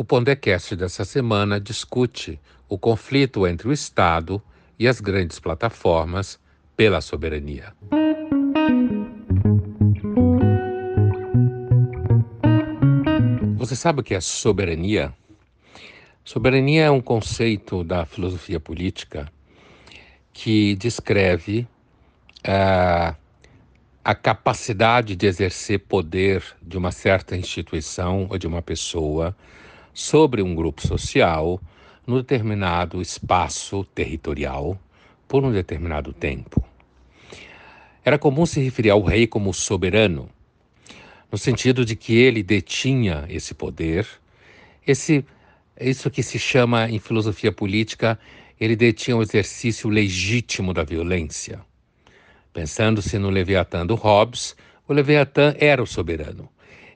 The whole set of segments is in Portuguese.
O Pondecast dessa semana discute o conflito entre o Estado e as grandes plataformas pela soberania. Você sabe o que é soberania? Soberania é um conceito da filosofia política que descreve uh, a capacidade de exercer poder de uma certa instituição ou de uma pessoa sobre um grupo social no determinado espaço territorial por um determinado tempo. Era comum se referir ao rei como soberano, no sentido de que ele detinha esse poder, esse isso que se chama em filosofia política, ele detinha o exercício legítimo da violência. Pensando-se no Leviatã do Hobbes, o Leviatã era o soberano.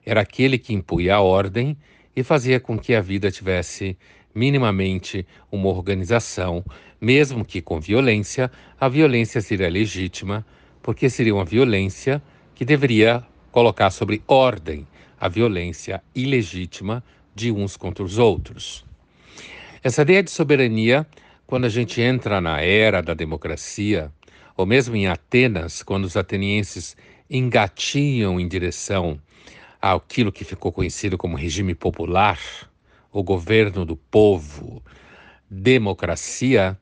Era aquele que impunha a ordem e fazia com que a vida tivesse minimamente uma organização, mesmo que com violência, a violência seria legítima, porque seria uma violência que deveria colocar sobre ordem a violência ilegítima de uns contra os outros. Essa ideia de soberania, quando a gente entra na era da democracia, ou mesmo em Atenas, quando os atenienses engatiam em direção àquilo que ficou conhecido como regime popular, o governo do povo, democracia,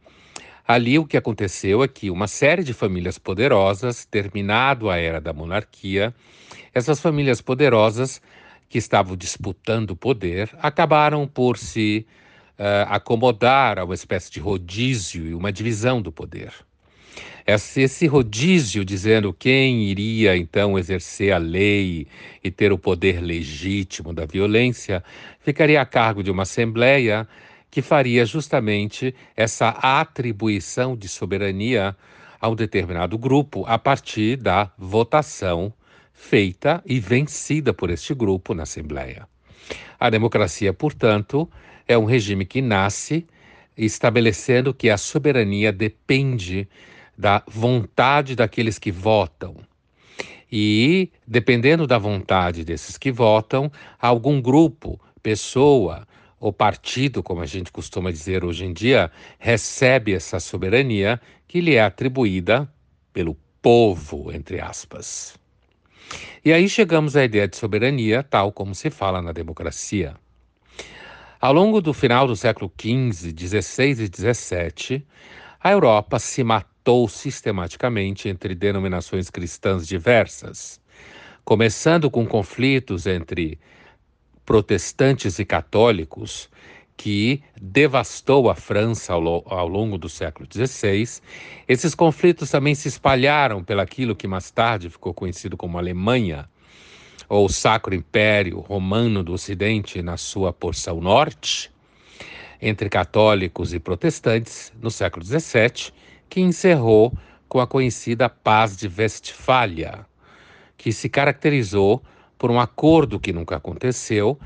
ali o que aconteceu é que uma série de famílias poderosas, terminado a era da monarquia, essas famílias poderosas que estavam disputando o poder acabaram por se uh, acomodar a uma espécie de rodízio e uma divisão do poder. Esse rodízio dizendo quem iria então exercer a lei e ter o poder legítimo da violência ficaria a cargo de uma assembleia que faria justamente essa atribuição de soberania a um determinado grupo a partir da votação feita e vencida por este grupo na Assembleia. A democracia, portanto, é um regime que nasce estabelecendo que a soberania depende da vontade daqueles que votam. E, dependendo da vontade desses que votam, algum grupo, pessoa ou partido, como a gente costuma dizer hoje em dia, recebe essa soberania que lhe é atribuída pelo povo, entre aspas. E aí chegamos à ideia de soberania, tal como se fala na democracia. Ao longo do final do século XV, XVI e XVII, a Europa se matou sistematicamente entre denominações cristãs diversas, começando com conflitos entre protestantes e católicos, que devastou a França ao, ao, longo do século XVI. Esses conflitos também se espalharam pelaquilo que mais tarde ficou conhecido como Alemanha, ou Sacro Império Romano do Ocidente na sua porção norte, entre católicos e protestantes no século XVII, que encerrou com a conhecida Paz de Westfália, que se caracterizou por um acordo que nunca aconteceu,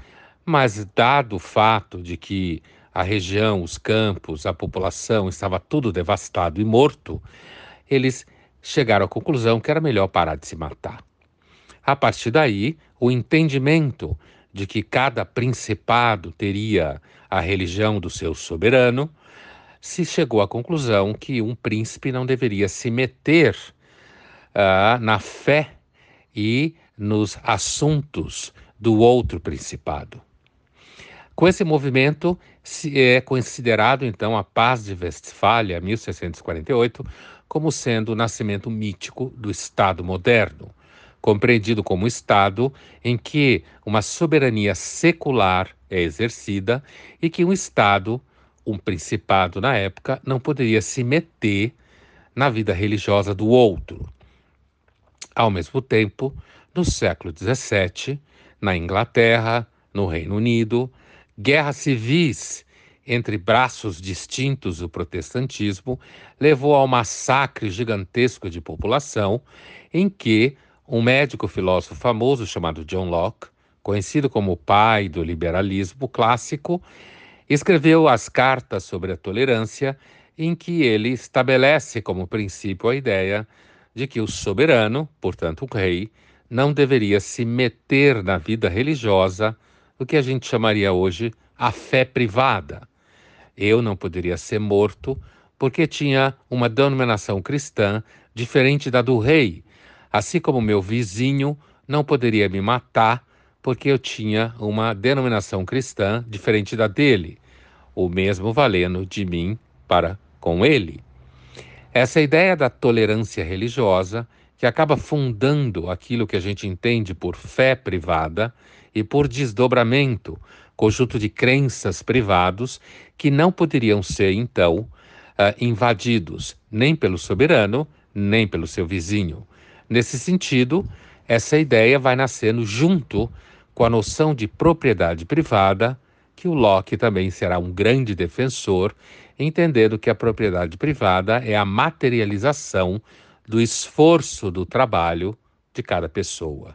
mas dado o fato de que a região, os campos, a população estava tudo devastado e morto, eles chegaram à conclusão que era melhor parar de se matar. A partir daí, o entendimento de que cada principado teria a religião do seu soberano, se chegou à conclusão que um príncipe não deveria se meter uh, na fé e nos assuntos do outro principado. Com esse movimento, se é considerado então a Paz de Westfália, 1648, como sendo o nascimento mítico do Estado moderno, compreendido como Estado em que uma soberania secular é exercida e que um Estado, um principado na época, não poderia se meter na vida religiosa do outro. Ao mesmo tempo, no século XVII, na Inglaterra, no Reino Unido, guerras civis entre braços distintos do protestantismo levou ao massacre gigantesco de população, em que um médico filósofo famoso chamado John Locke, conhecido como o pai do liberalismo clássico, escreveu as Cartas sobre a Tolerância, em que ele estabelece como princípio a ideia de que o soberano, portanto o rei, não deveria se meter na vida religiosa do que a gente chamaria hoje a fé privada. Eu não poderia ser morto porque tinha uma denominação cristã diferente da do rei, assim como meu vizinho não poderia me matar porque eu tinha uma denominação cristã diferente da dele, o mesmo valendo de mim para com ele. Essa ideia da tolerância religiosa, que acaba fundando aquilo que a gente entende por fé privada e por desdobramento, conjunto de crenças privados que não poderiam ser, então, uh, invadidos nem pelo soberano, nem pelo seu vizinho. Nesse sentido, essa ideia vai nascendo junto com a noção de propriedade privada, que o Locke também será um grande defensor, entendendo que a propriedade privada é a materialização do esforço do trabalho de cada pessoa.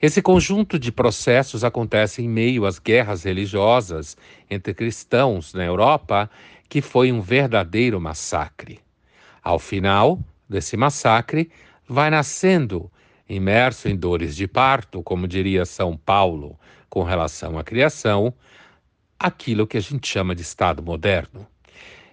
Esse conjunto de processos acontece em meio às guerras religiosas entre cristãos na Europa, que foi um verdadeiro massacre. Ao final desse massacre, vai nascendo, imerso em dores de parto, como diria São Paulo com relação à criação, aquilo que a gente chama de Estado moderno.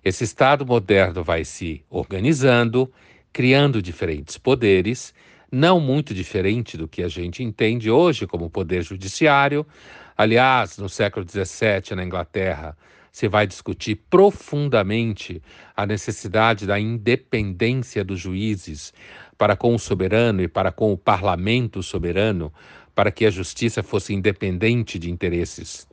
Esse Estado moderno vai se organizando, criando diferentes poderes, não muito diferente do que a gente entende hoje como poder judiciário. Aliás, no século XVII, na Inglaterra, se vai discutir profundamente a necessidade da independência dos juízes para com o soberano e para com o parlamento soberano, para que a justiça fosse independente de interesses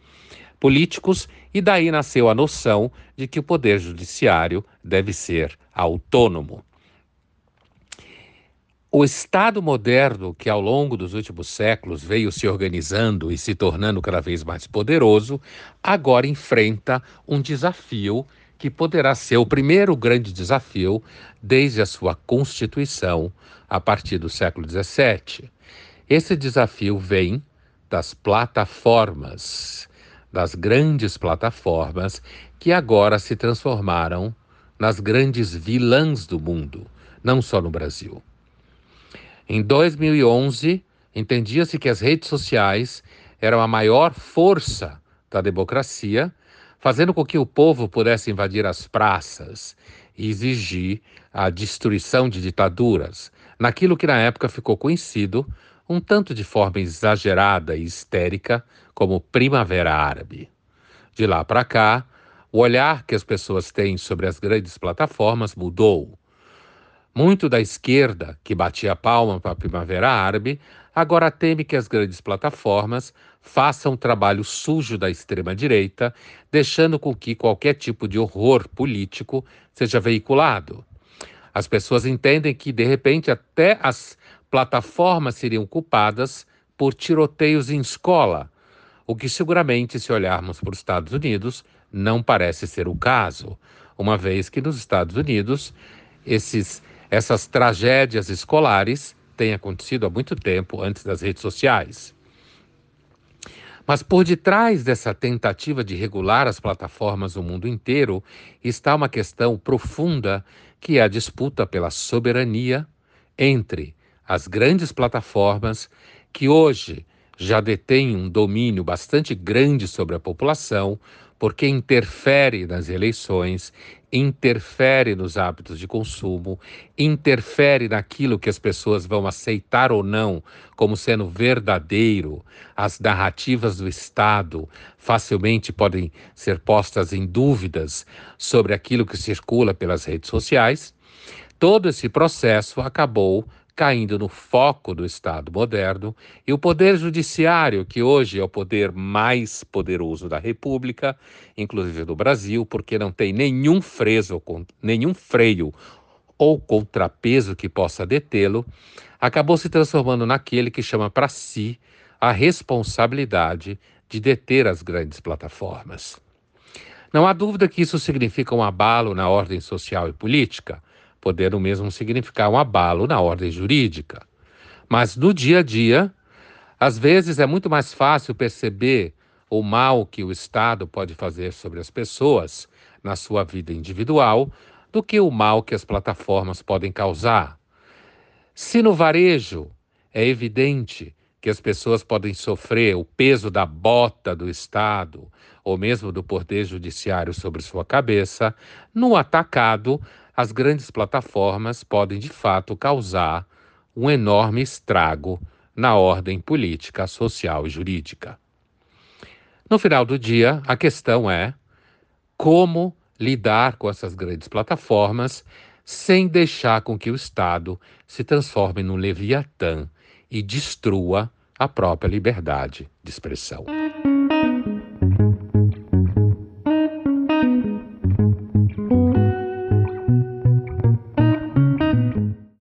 políticos, e daí nasceu a noção de que o poder judiciário deve ser autônomo. O Estado moderno, que ao longo dos últimos séculos veio se organizando e se tornando cada vez mais poderoso, agora enfrenta um desafio que poderá ser o primeiro grande desafio desde a sua constituição, a partir do século XVII. Esse desafio vem das plataformas, das grandes plataformas que agora se transformaram nas grandes vilãs do mundo, não só no Brasil. Em 2011, entendia-se que as redes sociais eram a maior força da democracia, fazendo com que o povo pudesse invadir as praças e exigir a destruição de ditaduras, naquilo que na época ficou conhecido, um tanto de forma exagerada e histérica, como Primavera Árabe. De lá para cá, o olhar que as pessoas têm sobre as grandes plataformas mudou. Muito da esquerda, que batia palma para a Primavera Árabe, agora teme que as grandes plataformas façam o trabalho sujo da extrema-direita, deixando com que qualquer tipo de horror político seja veiculado. As pessoas entendem que, de repente, até as plataformas seriam culpadas por tiroteios em escola, o que seguramente, se olharmos para os Estados Unidos, não parece ser o caso, uma vez que nos Estados Unidos esses essas tragédias escolares têm acontecido há muito tempo antes das redes sociais. Mas por detrás dessa tentativa de regular as plataformas no mundo inteiro está uma questão profunda que é a disputa pela soberania entre as grandes plataformas que hoje já detêm um domínio bastante grande sobre a população, porque interfere nas eleições, interfere nos hábitos de consumo, interfere naquilo que as pessoas vão aceitar ou não como sendo verdadeiro. As narrativas do Estado facilmente podem ser postas em dúvidas sobre aquilo que circula pelas redes sociais. Todo esse processo acabou caindo no foco do Estado moderno, e o Poder Judiciário, que hoje é o poder mais poderoso da República, inclusive do Brasil, porque não tem nenhum freio, nenhum freio ou contrapeso que possa detê-lo, acabou se transformando naquele que chama para si a responsabilidade de deter as grandes plataformas. Não há dúvida que isso significa um abalo na ordem social e política, podendo mesmo significar um abalo na ordem jurídica. Mas no dia a dia, às vezes é muito mais fácil perceber o mal que o Estado pode fazer sobre as pessoas na sua vida individual do que o mal que as plataformas podem causar. Se no varejo é evidente que as pessoas podem sofrer o peso da bota do Estado ou mesmo do poder judiciário sobre sua cabeça, no atacado, as grandes plataformas podem de fato causar um enorme estrago na ordem política, social e jurídica. No final do dia, a questão é como lidar com essas grandes plataformas sem deixar com que o Estado se transforme num leviatã e destrua a própria liberdade de expressão.